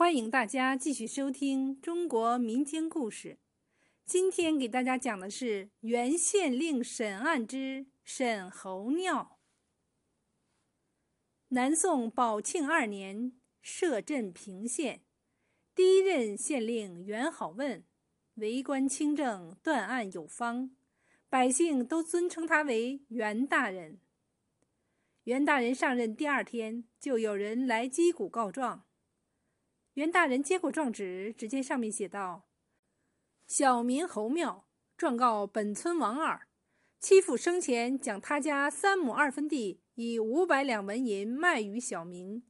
欢迎大家继续收听中国民间故事。今天给大家讲的是原县令审案之审猴尿。南宋宝庆二年，摄镇平县，第一任县令袁好问，为官清正，断案有方，百姓都尊称他为袁大人。袁大人上任第二天，就有人来击鼓告状。袁大人接过状纸，只见上面写道：“小民侯庙状告本村王二，欺负生前将他家三亩二分地以五百两纹银卖与小民，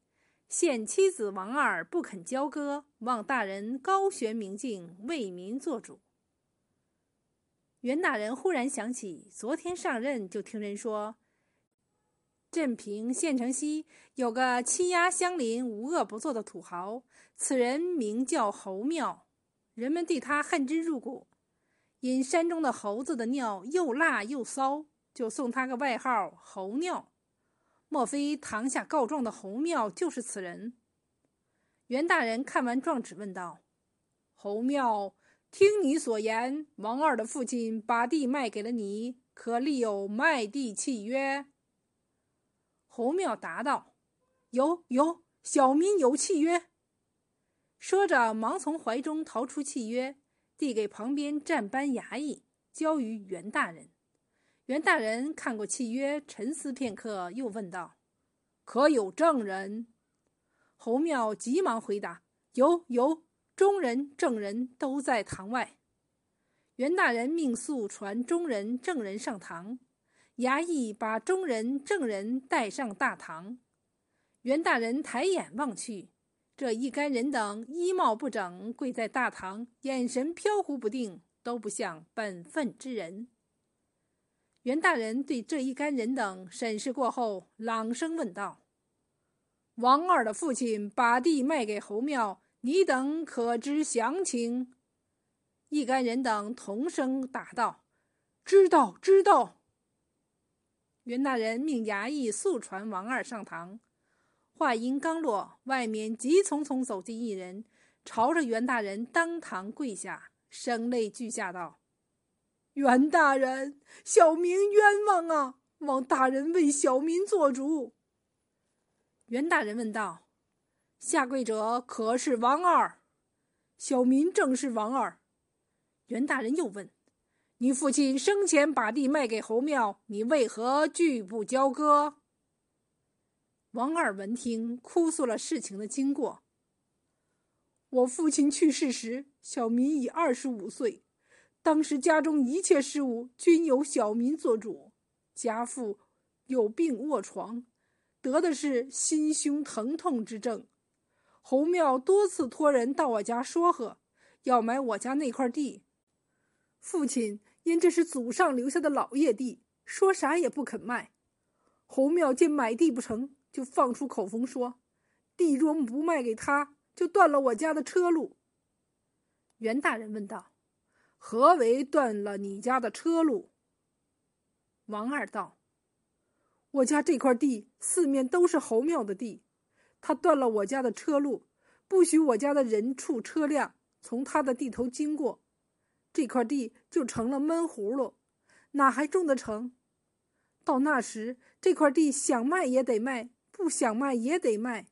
现妻子王二不肯交割，望大人高悬明镜，为民做主。”袁大人忽然想起，昨天上任就听人说。镇平县城西有个欺压乡邻、无恶不作的土豪，此人名叫侯庙，人们对他恨之入骨。因山中的猴子的尿又辣又骚，就送他个外号“猴尿”。莫非堂下告状的侯庙就是此人？袁大人看完状纸，问道：“侯庙，听你所言，王二的父亲把地卖给了你，可立有卖地契约？”侯庙答道：“有有，小民有契约。”说着，忙从怀中掏出契约，递给旁边站班衙役，交于袁大人。袁大人看过契约，沉思片刻，又问道：“可有证人？”侯庙急忙回答：“有有，中人、证人都在堂外。”袁大人命速传中人、证人上堂。衙役把中人、证人带上大堂，袁大人抬眼望去，这一干人等衣帽不整，跪在大堂，眼神飘忽不定，都不像本分之人。袁大人对这一干人等审视过后，朗声问道：“王二的父亲把地卖给侯庙，你等可知详情？”一干人等同声答道：“知道，知道。”袁大人命衙役速传王二上堂。话音刚落，外面急匆匆走进一人，朝着袁大人当堂跪下，声泪俱下道：“袁大人，小民冤枉啊！望大人为小民做主。”袁大人问道：“下跪者可是王二？”小民正是王二。袁大人又问。你父亲生前把地卖给侯庙，你为何拒不交割？王二闻听，哭诉了事情的经过。我父亲去世时，小民已二十五岁，当时家中一切事务均由小民做主。家父有病卧床，得的是心胸疼痛之症。侯庙多次托人到我家说和，要买我家那块地。父亲。因这是祖上留下的老业地，说啥也不肯卖。侯庙见买地不成就放出口风说：“地若不卖给他，就断了我家的车路。”袁大人问道：“何为断了你家的车路？”王二道：“我家这块地四面都是侯庙的地，他断了我家的车路，不许我家的人畜车辆从他的地头经过。”这块地就成了闷葫芦，哪还种得成？到那时，这块地想卖也得卖，不想卖也得卖。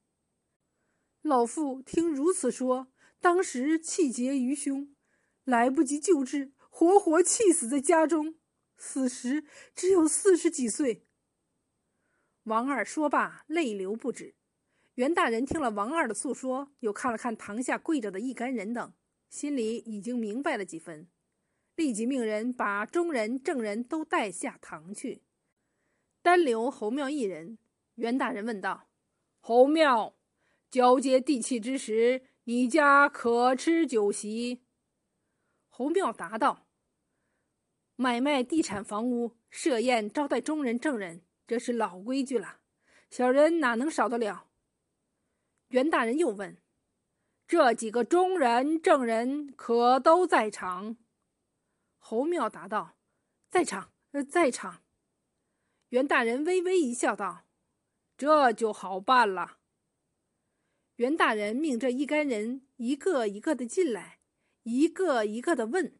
老妇听如此说，当时气结于胸，来不及救治，活活气死在家中。死时只有四十几岁。王二说罢，泪流不止。袁大人听了王二的诉说，又看了看堂下跪着的一干人等。心里已经明白了几分，立即命人把中人、证人都带下堂去，单留侯庙一人。袁大人问道：“侯庙，交接地契之时，你家可吃酒席？”侯庙答道：“买卖地产房屋，设宴招待中人、证人，这是老规矩了，小人哪能少得了？”袁大人又问。这几个中人、正人可都在场？侯庙答道：“在场，呃在场。”袁大人微微一笑，道：“这就好办了。”袁大人命这一干人一个一个的进来，一个一个的问：“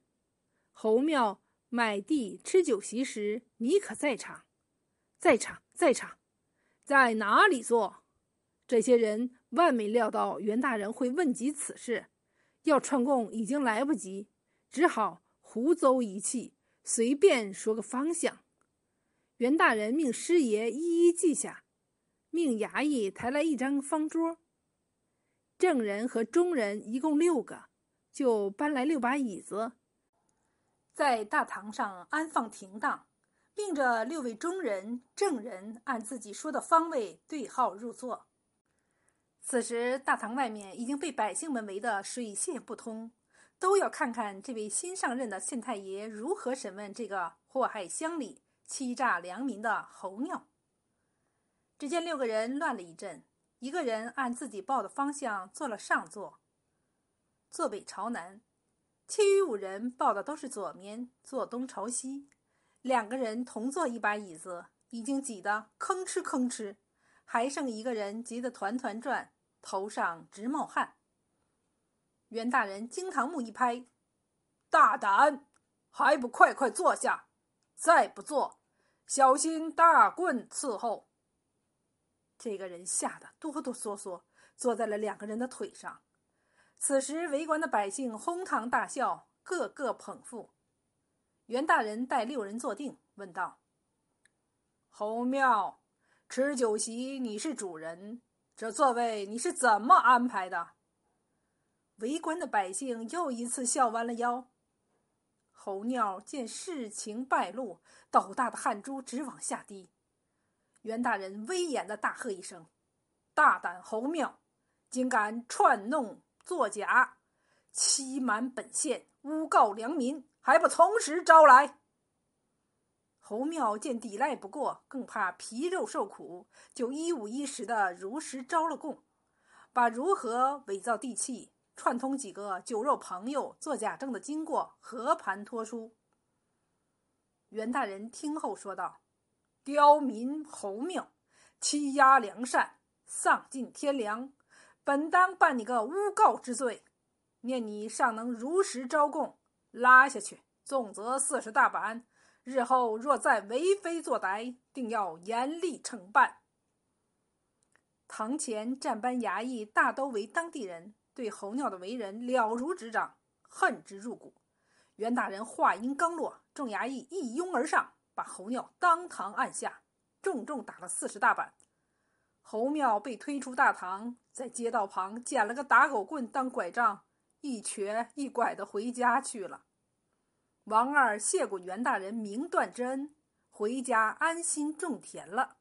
侯庙买地吃酒席时，你可在场？在场，在场，在哪里坐？”这些人万没料到袁大人会问及此事，要串供已经来不及，只好胡诌一气，随便说个方向。袁大人命师爷一一记下，命衙役抬来一张方桌。证人和中人一共六个，就搬来六把椅子，在大堂上安放停当，命着六位中人、证人按自己说的方位对号入座。此时大堂外面已经被百姓们围得水泄不通，都要看看这位新上任的县太爷如何审问这个祸害乡里、欺诈良民的侯庙。只见六个人乱了一阵。一个人按自己报的方向坐了上座，坐北朝南；其余五人报的都是左面，坐东朝西。两个人同坐一把椅子，已经挤得吭哧吭哧，还剩一个人急得团团转，头上直冒汗。袁大人惊堂木一拍：“大胆，还不快快坐下！再不坐，小心大棍伺候！”这个人吓得哆哆嗦嗦，坐在了两个人的腿上。此时围观的百姓哄堂大笑，个个捧腹。袁大人带六人坐定，问道：“侯庙，吃酒席你是主人，这座位你是怎么安排的？”围观的百姓又一次笑弯了腰。侯庙见事情败露，斗大的汗珠直往下滴。袁大人威严的大喝一声：“大胆侯庙，竟敢串弄作假，欺瞒本县，诬告良民，还不从实招来！”侯庙见抵赖不过，更怕皮肉受苦，就一五一十的如实招了供，把如何伪造地契、串通几个酒肉朋友做假证的经过和盘托出。袁大人听后说道。刁民侯庙，欺压良善，丧尽天良，本当办你个诬告之罪。念你尚能如实招供，拉下去，重则四十大板。日后若再为非作歹，定要严厉惩办。堂前站班衙役大都为当地人，对侯庙的为人了如指掌，恨之入骨。袁大人话音刚落，众衙役一拥而上。把侯庙当堂按下，重重打了四十大板。侯庙被推出大堂，在街道旁捡了个打狗棍当拐杖，一瘸一拐的回家去了。王二谢过袁大人明断之恩，回家安心种田了。